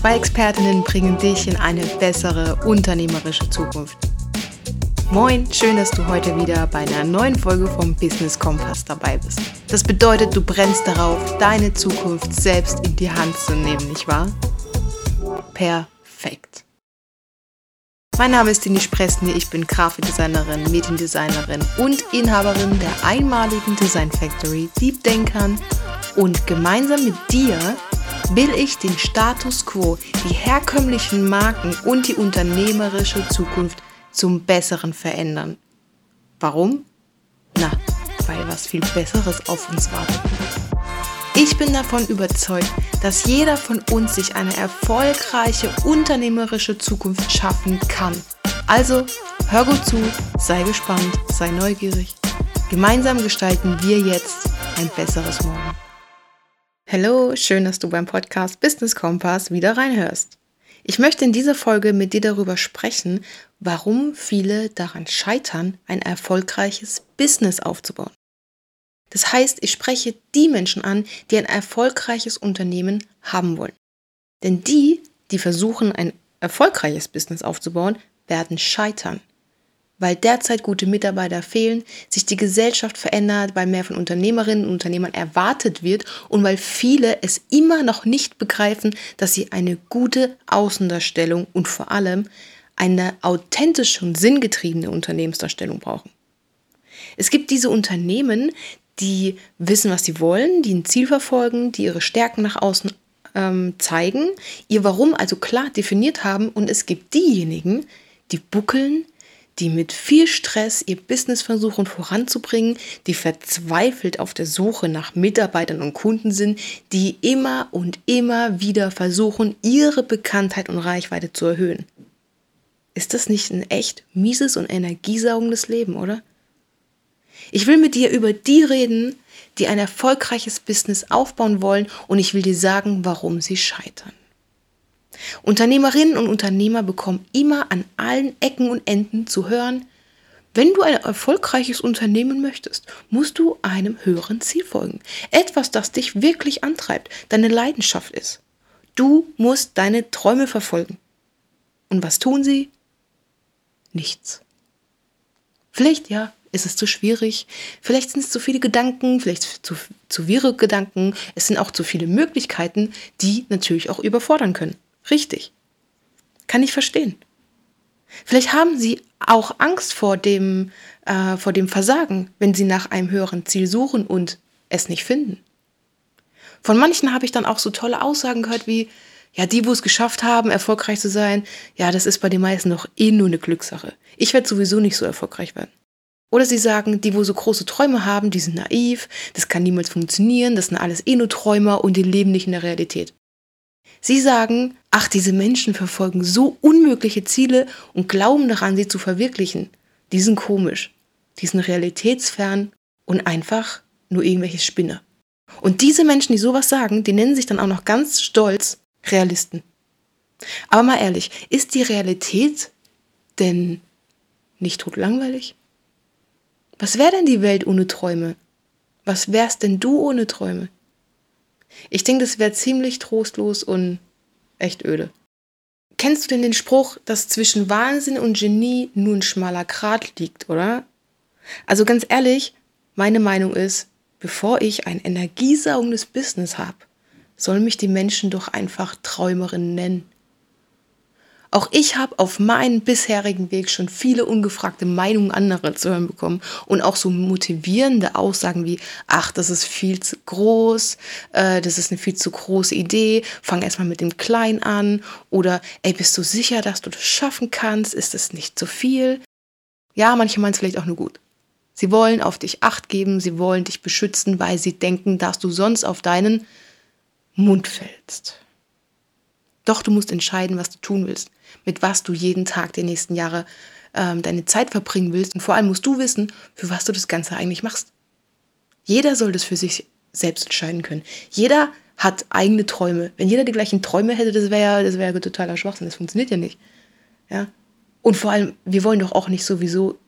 Zwei Expertinnen bringen dich in eine bessere unternehmerische Zukunft. Moin, schön, dass du heute wieder bei einer neuen Folge vom Business Kompass dabei bist. Das bedeutet, du brennst darauf, deine Zukunft selbst in die Hand zu nehmen, nicht wahr? Perfekt. Mein Name ist Dini Spresny, ich bin Grafikdesignerin, Mediendesignerin und Inhaberin der einmaligen Design Factory Deep Denkern und gemeinsam mit dir will ich den Status quo, die herkömmlichen Marken und die unternehmerische Zukunft zum Besseren verändern. Warum? Na, weil was viel Besseres auf uns wartet. Ich bin davon überzeugt, dass jeder von uns sich eine erfolgreiche unternehmerische Zukunft schaffen kann. Also hör gut zu, sei gespannt, sei neugierig. Gemeinsam gestalten wir jetzt ein besseres Morgen. Hallo, schön, dass du beim Podcast Business Kompass wieder reinhörst. Ich möchte in dieser Folge mit dir darüber sprechen, warum viele daran scheitern, ein erfolgreiches Business aufzubauen. Das heißt, ich spreche die Menschen an, die ein erfolgreiches Unternehmen haben wollen. Denn die, die versuchen, ein erfolgreiches Business aufzubauen, werden scheitern weil derzeit gute Mitarbeiter fehlen, sich die Gesellschaft verändert, weil mehr von Unternehmerinnen und Unternehmern erwartet wird und weil viele es immer noch nicht begreifen, dass sie eine gute Außendarstellung und vor allem eine authentische und sinngetriebene Unternehmensdarstellung brauchen. Es gibt diese Unternehmen, die wissen, was sie wollen, die ein Ziel verfolgen, die ihre Stärken nach außen ähm, zeigen, ihr Warum also klar definiert haben und es gibt diejenigen, die buckeln, die mit viel Stress ihr Business versuchen voranzubringen, die verzweifelt auf der Suche nach Mitarbeitern und Kunden sind, die immer und immer wieder versuchen, ihre Bekanntheit und Reichweite zu erhöhen. Ist das nicht ein echt mieses und energiesaugendes Leben, oder? Ich will mit dir über die reden, die ein erfolgreiches Business aufbauen wollen und ich will dir sagen, warum sie scheitern. Unternehmerinnen und Unternehmer bekommen immer an allen Ecken und Enden zu hören, wenn du ein erfolgreiches Unternehmen möchtest, musst du einem höheren Ziel folgen. Etwas, das dich wirklich antreibt, deine Leidenschaft ist. Du musst deine Träume verfolgen. Und was tun sie? Nichts. Vielleicht ja, ist es zu schwierig, vielleicht sind es zu viele Gedanken, vielleicht zu, zu wirre Gedanken, es sind auch zu viele Möglichkeiten, die natürlich auch überfordern können. Richtig. Kann ich verstehen. Vielleicht haben Sie auch Angst vor dem, äh, vor dem Versagen, wenn Sie nach einem höheren Ziel suchen und es nicht finden. Von manchen habe ich dann auch so tolle Aussagen gehört wie, ja, die, wo es geschafft haben, erfolgreich zu sein, ja, das ist bei den meisten noch eh nur eine Glückssache. Ich werde sowieso nicht so erfolgreich werden. Oder sie sagen, die, wo so große Träume haben, die sind naiv, das kann niemals funktionieren, das sind alles eh nur Träumer und die leben nicht in der Realität. Sie sagen, ach, diese Menschen verfolgen so unmögliche Ziele und glauben daran, sie zu verwirklichen. Die sind komisch, die sind realitätsfern und einfach nur irgendwelche Spinner. Und diese Menschen, die sowas sagen, die nennen sich dann auch noch ganz stolz Realisten. Aber mal ehrlich, ist die Realität denn nicht totlangweilig? Was wäre denn die Welt ohne Träume? Was wärst denn du ohne Träume? Ich denke, das wäre ziemlich trostlos und echt öde. Kennst du denn den Spruch, dass zwischen Wahnsinn und Genie nur ein schmaler Grat liegt, oder? Also ganz ehrlich, meine Meinung ist, bevor ich ein energiesaugendes Business habe, sollen mich die Menschen doch einfach Träumerin nennen. Auch ich habe auf meinem bisherigen Weg schon viele ungefragte Meinungen anderer zu hören bekommen und auch so motivierende Aussagen wie, ach, das ist viel zu groß, äh, das ist eine viel zu große Idee, fang erstmal mit dem Kleinen an oder, ey, bist du sicher, dass du das schaffen kannst, ist das nicht zu viel? Ja, manche meinen es vielleicht auch nur gut. Sie wollen auf dich acht geben, sie wollen dich beschützen, weil sie denken, dass du sonst auf deinen Mund fällst. Doch du musst entscheiden, was du tun willst, mit was du jeden Tag der nächsten Jahre ähm, deine Zeit verbringen willst. Und vor allem musst du wissen, für was du das Ganze eigentlich machst. Jeder soll das für sich selbst entscheiden können. Jeder hat eigene Träume. Wenn jeder die gleichen Träume hätte, das wäre das wär totaler Schwachsinn. Das funktioniert ja nicht. Ja? Und vor allem, wir wollen doch auch nicht sowieso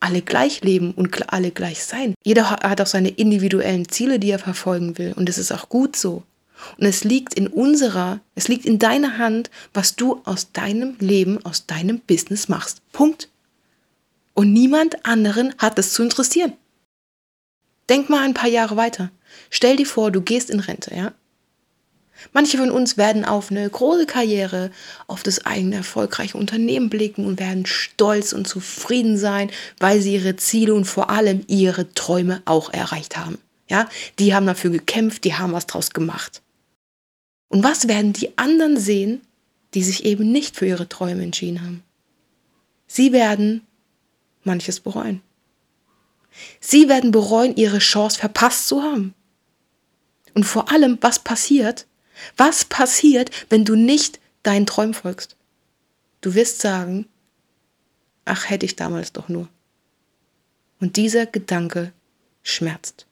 alle gleich leben und alle gleich sein. Jeder hat auch seine individuellen Ziele, die er verfolgen will. Und das ist auch gut so. Und es liegt in unserer, es liegt in deiner Hand, was du aus deinem Leben, aus deinem Business machst. Punkt. Und niemand anderen hat es zu interessieren. Denk mal ein paar Jahre weiter. Stell dir vor, du gehst in Rente, ja? Manche von uns werden auf eine große Karriere, auf das eigene erfolgreiche Unternehmen blicken und werden stolz und zufrieden sein, weil sie ihre Ziele und vor allem ihre Träume auch erreicht haben. Ja, die haben dafür gekämpft, die haben was draus gemacht. Und was werden die anderen sehen, die sich eben nicht für ihre Träume entschieden haben? Sie werden manches bereuen. Sie werden bereuen, ihre Chance verpasst zu haben. Und vor allem, was passiert? Was passiert, wenn du nicht deinen Träumen folgst? Du wirst sagen, ach hätte ich damals doch nur. Und dieser Gedanke schmerzt.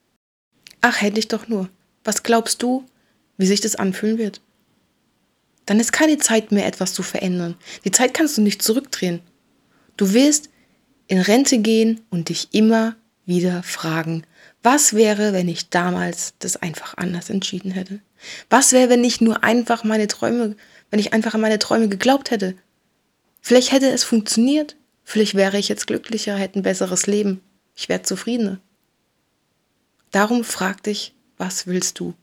Ach hätte ich doch nur. Was glaubst du, wie sich das anfühlen wird? Dann ist keine Zeit mehr, etwas zu verändern. Die Zeit kannst du nicht zurückdrehen. Du wirst in Rente gehen und dich immer wieder fragen, was wäre, wenn ich damals das einfach anders entschieden hätte? Was wäre, wenn ich nur einfach meine Träume, wenn ich einfach an meine Träume geglaubt hätte? Vielleicht hätte es funktioniert. Vielleicht wäre ich jetzt glücklicher, hätte ein besseres Leben. Ich wäre zufriedener. Darum frag dich, was willst du?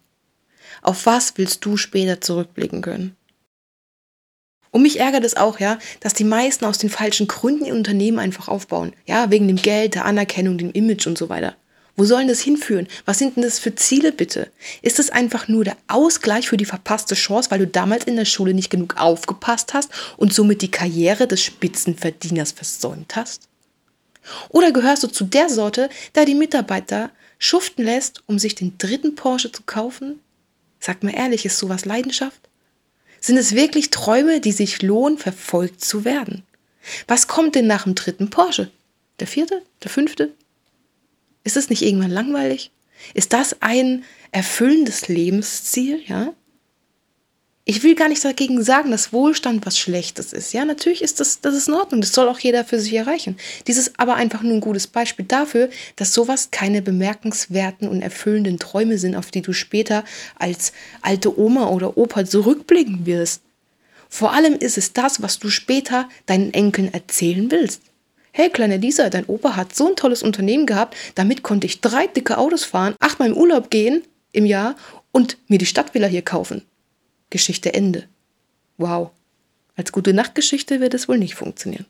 Auf was willst du später zurückblicken können? Und mich ärgert es auch, ja, dass die meisten aus den falschen Gründen ihr Unternehmen einfach aufbauen. Ja, wegen dem Geld, der Anerkennung, dem Image und so weiter. Wo sollen das hinführen? Was sind denn das für Ziele bitte? Ist es einfach nur der Ausgleich für die verpasste Chance, weil du damals in der Schule nicht genug aufgepasst hast und somit die Karriere des Spitzenverdieners versäumt hast? Oder gehörst du zu der Sorte, der die Mitarbeiter schuften lässt, um sich den dritten Porsche zu kaufen? Sag mal ehrlich, ist sowas Leidenschaft? Sind es wirklich Träume, die sich lohnen, verfolgt zu werden? Was kommt denn nach dem dritten Porsche? Der vierte? Der fünfte? Ist es nicht irgendwann langweilig? Ist das ein erfüllendes Lebensziel, ja? Ich will gar nicht dagegen sagen, dass Wohlstand was Schlechtes ist. Ja, natürlich ist das, das ist in Ordnung. Das soll auch jeder für sich erreichen. Dies ist aber einfach nur ein gutes Beispiel dafür, dass sowas keine bemerkenswerten und erfüllenden Träume sind, auf die du später als alte Oma oder Opa zurückblicken wirst. Vor allem ist es das, was du später deinen Enkeln erzählen willst. Hey, kleine Lisa, dein Opa hat so ein tolles Unternehmen gehabt, damit konnte ich drei dicke Autos fahren, achtmal im Urlaub gehen im Jahr und mir die Stadtvilla hier kaufen. Geschichte Ende. Wow. Als gute Nachtgeschichte wird es wohl nicht funktionieren.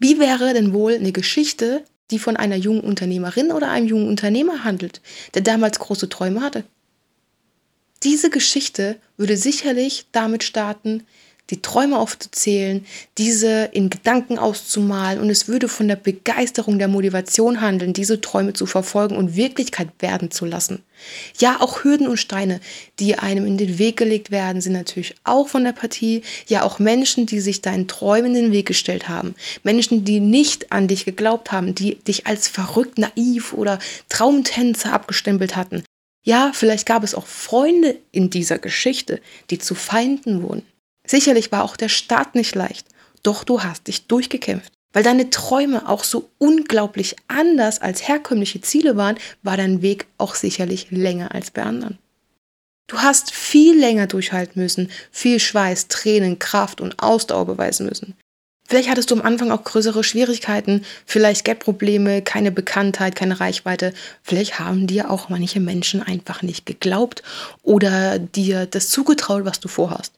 Wie wäre denn wohl eine Geschichte, die von einer jungen Unternehmerin oder einem jungen Unternehmer handelt, der damals große Träume hatte? Diese Geschichte würde sicherlich damit starten, die Träume aufzuzählen, diese in Gedanken auszumalen und es würde von der Begeisterung der Motivation handeln, diese Träume zu verfolgen und Wirklichkeit werden zu lassen. Ja, auch Hürden und Steine, die einem in den Weg gelegt werden, sind natürlich auch von der Partie. Ja, auch Menschen, die sich deinen Träumen in den Weg gestellt haben. Menschen, die nicht an dich geglaubt haben, die dich als verrückt, naiv oder Traumtänzer abgestempelt hatten. Ja, vielleicht gab es auch Freunde in dieser Geschichte, die zu Feinden wurden. Sicherlich war auch der Start nicht leicht, doch du hast dich durchgekämpft. Weil deine Träume auch so unglaublich anders als herkömmliche Ziele waren, war dein Weg auch sicherlich länger als bei anderen. Du hast viel länger durchhalten müssen, viel Schweiß, Tränen, Kraft und Ausdauer beweisen müssen. Vielleicht hattest du am Anfang auch größere Schwierigkeiten, vielleicht Geldprobleme, keine Bekanntheit, keine Reichweite. Vielleicht haben dir auch manche Menschen einfach nicht geglaubt oder dir das zugetraut, was du vorhast.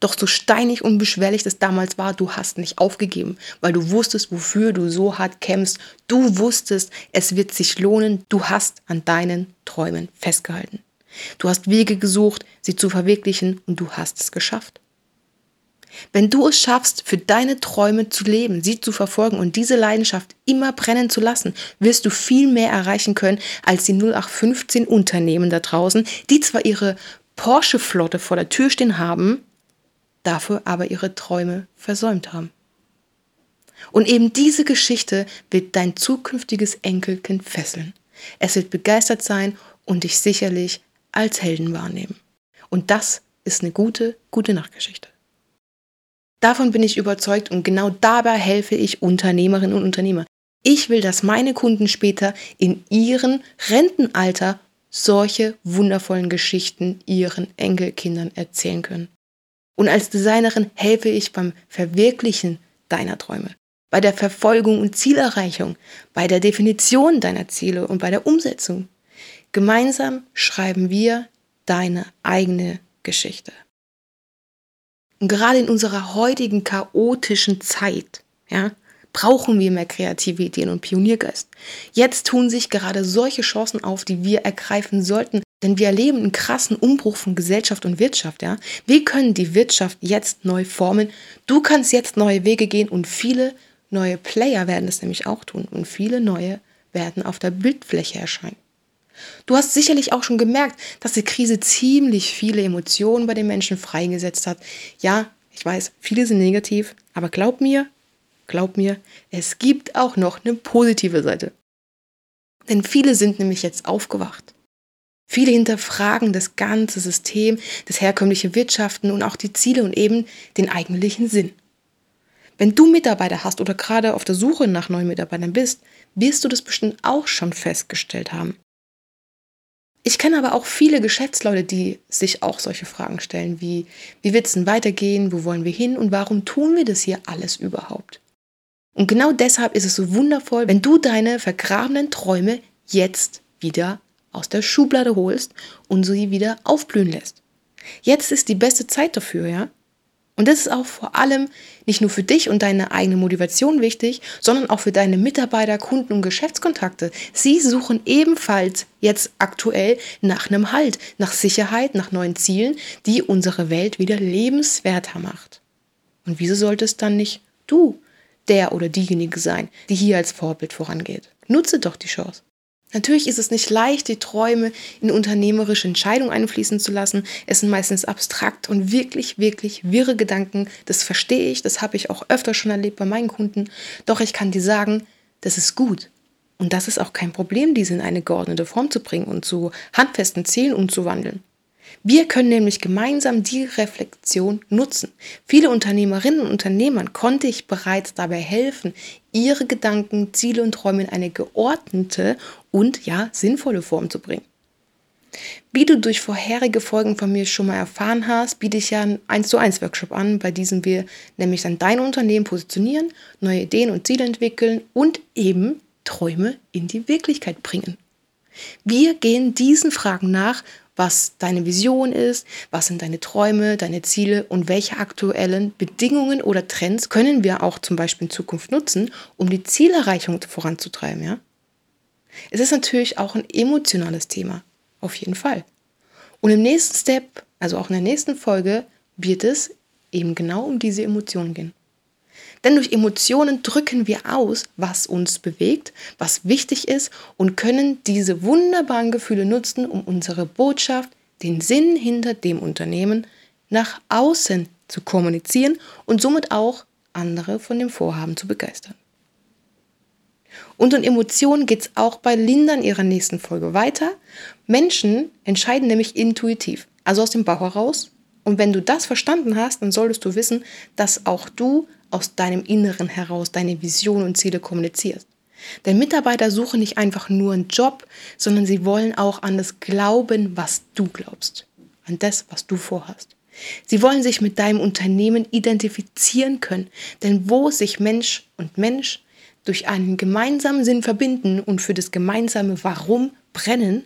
Doch so steinig und beschwerlich das damals war, du hast nicht aufgegeben, weil du wusstest, wofür du so hart kämpfst. Du wusstest, es wird sich lohnen. Du hast an deinen Träumen festgehalten. Du hast Wege gesucht, sie zu verwirklichen und du hast es geschafft. Wenn du es schaffst, für deine Träume zu leben, sie zu verfolgen und diese Leidenschaft immer brennen zu lassen, wirst du viel mehr erreichen können als die 0815 Unternehmen da draußen, die zwar ihre Porsche-Flotte vor der Tür stehen haben, dafür aber ihre Träume versäumt haben. Und eben diese Geschichte wird dein zukünftiges Enkelkind fesseln. Es wird begeistert sein und dich sicherlich als Helden wahrnehmen. Und das ist eine gute, gute Nachtgeschichte. Davon bin ich überzeugt und genau dabei helfe ich Unternehmerinnen und Unternehmer. Ich will, dass meine Kunden später in ihrem Rentenalter solche wundervollen Geschichten ihren Enkelkindern erzählen können. Und als Designerin helfe ich beim Verwirklichen deiner Träume, bei der Verfolgung und Zielerreichung, bei der Definition deiner Ziele und bei der Umsetzung. Gemeinsam schreiben wir deine eigene Geschichte. Und gerade in unserer heutigen chaotischen Zeit, ja, brauchen wir mehr kreative Ideen und Pioniergeist. Jetzt tun sich gerade solche Chancen auf, die wir ergreifen sollten, denn wir erleben einen krassen Umbruch von Gesellschaft und Wirtschaft, ja. Wir können die Wirtschaft jetzt neu formen. Du kannst jetzt neue Wege gehen und viele neue Player werden es nämlich auch tun und viele neue werden auf der Bildfläche erscheinen. Du hast sicherlich auch schon gemerkt, dass die Krise ziemlich viele Emotionen bei den Menschen freigesetzt hat. Ja, ich weiß, viele sind negativ, aber glaub mir, glaub mir, es gibt auch noch eine positive Seite. Denn viele sind nämlich jetzt aufgewacht. Viele hinterfragen das ganze System, das herkömmliche Wirtschaften und auch die Ziele und eben den eigentlichen Sinn. Wenn du Mitarbeiter hast oder gerade auf der Suche nach neuen Mitarbeitern bist, wirst du das bestimmt auch schon festgestellt haben. Ich kenne aber auch viele Geschäftsleute, die sich auch solche Fragen stellen wie, wie wird es denn weitergehen, wo wollen wir hin und warum tun wir das hier alles überhaupt? Und genau deshalb ist es so wundervoll, wenn du deine vergrabenen Träume jetzt wieder aus der Schublade holst und sie wieder aufblühen lässt. Jetzt ist die beste Zeit dafür, ja? Und das ist auch vor allem nicht nur für dich und deine eigene Motivation wichtig, sondern auch für deine Mitarbeiter, Kunden und Geschäftskontakte. Sie suchen ebenfalls jetzt aktuell nach einem Halt, nach Sicherheit, nach neuen Zielen, die unsere Welt wieder lebenswerter macht. Und wieso sollte es dann nicht du, der oder diejenige sein, die hier als Vorbild vorangeht? Nutze doch die Chance. Natürlich ist es nicht leicht, die Träume in unternehmerische Entscheidungen einfließen zu lassen. Es sind meistens abstrakt und wirklich, wirklich wirre Gedanken. Das verstehe ich, das habe ich auch öfter schon erlebt bei meinen Kunden. Doch ich kann dir sagen, das ist gut. Und das ist auch kein Problem, diese in eine geordnete Form zu bringen und zu handfesten Zielen umzuwandeln. Wir können nämlich gemeinsam die Reflexion nutzen. Viele Unternehmerinnen und Unternehmern konnte ich bereits dabei helfen, ihre Gedanken, Ziele und Träume in eine geordnete und ja sinnvolle Form zu bringen. Wie du durch vorherige Folgen von mir schon mal erfahren hast, biete ich ja einen 1 zu 1 Workshop an, bei diesem wir nämlich dann dein Unternehmen positionieren, neue Ideen und Ziele entwickeln und eben Träume in die Wirklichkeit bringen. Wir gehen diesen Fragen nach, was deine Vision ist, was sind deine Träume, deine Ziele und welche aktuellen Bedingungen oder Trends können wir auch zum Beispiel in Zukunft nutzen, um die Zielerreichung voranzutreiben, ja? Es ist natürlich auch ein emotionales Thema, auf jeden Fall. Und im nächsten Step, also auch in der nächsten Folge, wird es eben genau um diese Emotionen gehen. Denn durch Emotionen drücken wir aus, was uns bewegt, was wichtig ist und können diese wunderbaren Gefühle nutzen, um unsere Botschaft, den Sinn hinter dem Unternehmen nach außen zu kommunizieren und somit auch andere von dem Vorhaben zu begeistern. Und um Emotionen geht es auch bei Linda in ihrer nächsten Folge weiter. Menschen entscheiden nämlich intuitiv, also aus dem Bauch heraus. Und wenn du das verstanden hast, dann solltest du wissen, dass auch du aus deinem Inneren heraus deine Vision und Ziele kommunizierst. Denn Mitarbeiter suchen nicht einfach nur einen Job, sondern sie wollen auch an das glauben, was du glaubst, an das, was du vorhast. Sie wollen sich mit deinem Unternehmen identifizieren können, denn wo sich Mensch und Mensch durch einen gemeinsamen Sinn verbinden und für das gemeinsame Warum brennen,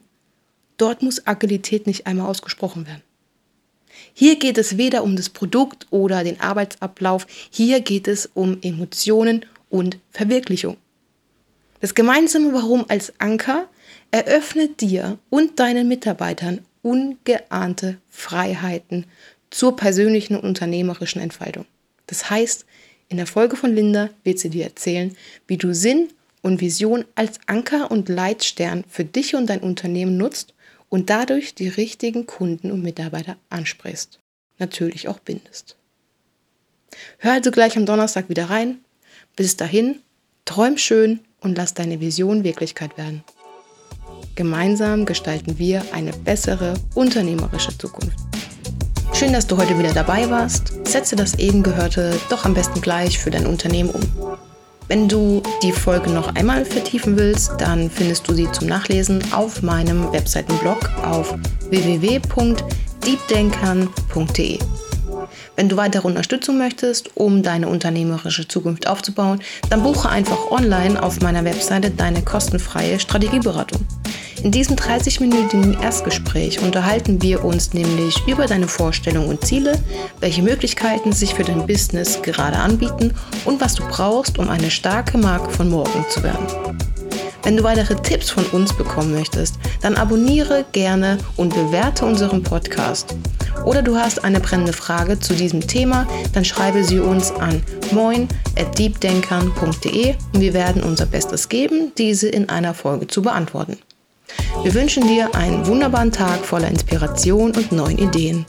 dort muss Agilität nicht einmal ausgesprochen werden. Hier geht es weder um das Produkt oder den Arbeitsablauf, hier geht es um Emotionen und Verwirklichung. Das gemeinsame Warum als Anker eröffnet dir und deinen Mitarbeitern ungeahnte Freiheiten zur persönlichen und unternehmerischen Entfaltung. Das heißt, in der Folge von Linda wird sie dir erzählen, wie du Sinn und Vision als Anker und Leitstern für dich und dein Unternehmen nutzt und dadurch die richtigen Kunden und Mitarbeiter ansprichst. Natürlich auch bindest. Hör also gleich am Donnerstag wieder rein. Bis dahin, träum schön und lass deine Vision Wirklichkeit werden. Gemeinsam gestalten wir eine bessere unternehmerische Zukunft. Schön, dass du heute wieder dabei warst. Setze das eben Gehörte doch am besten gleich für dein Unternehmen um. Wenn du die Folge noch einmal vertiefen willst, dann findest du sie zum Nachlesen auf meinem Webseitenblog auf www.deepdenkern.de. Wenn du weitere Unterstützung möchtest, um deine unternehmerische Zukunft aufzubauen, dann buche einfach online auf meiner Webseite deine kostenfreie Strategieberatung. In diesem 30-minütigen Erstgespräch unterhalten wir uns nämlich über deine Vorstellungen und Ziele, welche Möglichkeiten sich für dein Business gerade anbieten und was du brauchst, um eine starke Marke von morgen zu werden. Wenn du weitere Tipps von uns bekommen möchtest, dann abonniere gerne und bewerte unseren Podcast. Oder du hast eine brennende Frage zu diesem Thema, dann schreibe sie uns an moin@deepdenkern.de und wir werden unser Bestes geben, diese in einer Folge zu beantworten. Wir wünschen dir einen wunderbaren Tag voller Inspiration und neuen Ideen.